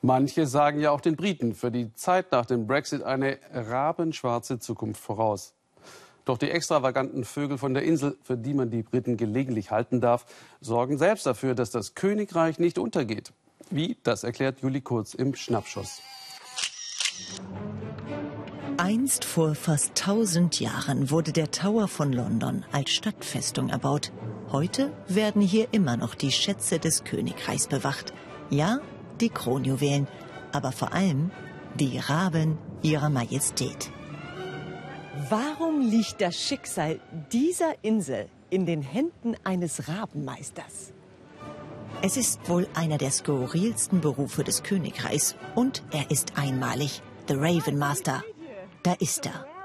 Manche sagen ja auch den Briten für die Zeit nach dem Brexit eine rabenschwarze Zukunft voraus. Doch die extravaganten Vögel von der Insel, für die man die Briten gelegentlich halten darf, sorgen selbst dafür, dass das Königreich nicht untergeht. Wie, das erklärt Juli Kurz im Schnappschuss. Einst vor fast 1000 Jahren wurde der Tower von London als Stadtfestung erbaut. Heute werden hier immer noch die Schätze des Königreichs bewacht. Ja, die Kronjuwelen, aber vor allem die Raben ihrer Majestät. Warum liegt das Schicksal dieser Insel in den Händen eines Rabenmeisters? Es ist wohl einer der skurrilsten Berufe des Königreichs und er ist einmalig. The Raven Master. Da ist er.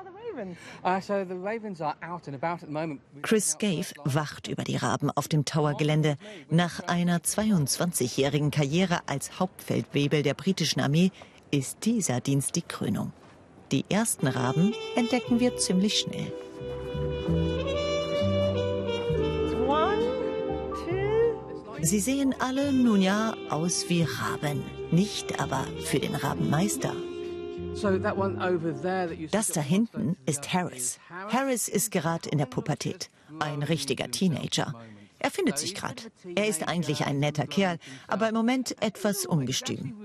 Chris Scaife wacht über die Raben auf dem Tower-Gelände. Nach einer 22-jährigen Karriere als Hauptfeldwebel der britischen Armee ist dieser Dienst die Krönung. Die ersten Raben entdecken wir ziemlich schnell. Sie sehen alle nun ja aus wie Raben, nicht aber für den Rabenmeister. Das da hinten ist Harris. Harris ist gerade in der Pubertät. Ein richtiger Teenager. Er findet sich gerade. Er ist eigentlich ein netter Kerl, aber im Moment etwas ungestüm.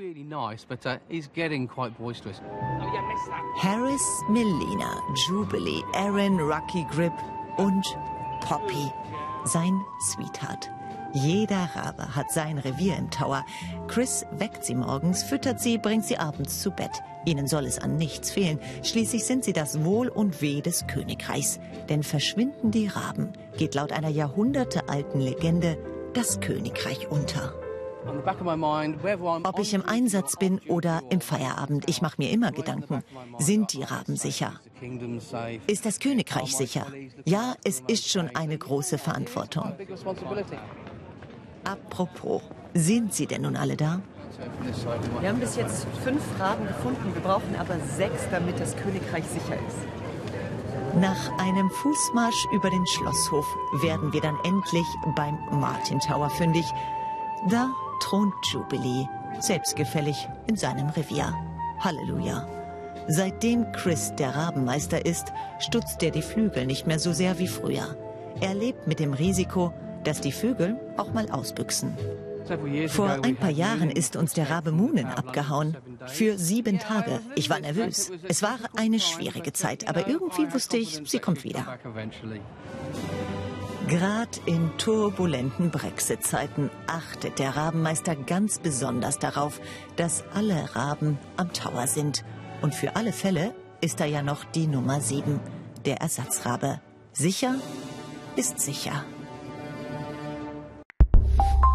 Harris, Melina, Jubilee, Aaron, Rocky Grip und Poppy, sein Sweetheart. Jeder Rabe hat sein Revier im Tower. Chris weckt sie morgens, füttert sie, bringt sie abends zu Bett. Ihnen soll es an nichts fehlen. Schließlich sind sie das Wohl und Weh des Königreichs. Denn verschwinden die Raben, geht laut einer jahrhundertealten Legende das Königreich unter. Ob ich im Einsatz bin oder im Feierabend, ich mache mir immer Gedanken. Sind die Raben sicher? Ist das Königreich sicher? Ja, es ist schon eine große Verantwortung. Apropos, sind sie denn nun alle da? Wir haben bis jetzt fünf Raben gefunden. Wir brauchen aber sechs, damit das Königreich sicher ist. Nach einem Fußmarsch über den Schlosshof werden wir dann endlich beim Martin Tower fündig. Da thront Jubilee, selbstgefällig in seinem Revier. Halleluja. Seitdem Chris der Rabenmeister ist, stutzt er die Flügel nicht mehr so sehr wie früher. Er lebt mit dem Risiko, dass die Vögel auch mal ausbüchsen. Vor ein paar Jahren ist uns der Rabe Moonen abgehauen. Für sieben Tage. Ich war nervös. Es war eine schwierige Zeit, aber irgendwie wusste ich, sie kommt wieder. Gerade in turbulenten Brexit-Zeiten achtet der Rabenmeister ganz besonders darauf, dass alle Raben am Tower sind. Und für alle Fälle ist da ja noch die Nummer sieben, der Ersatzrabe. Sicher ist sicher. you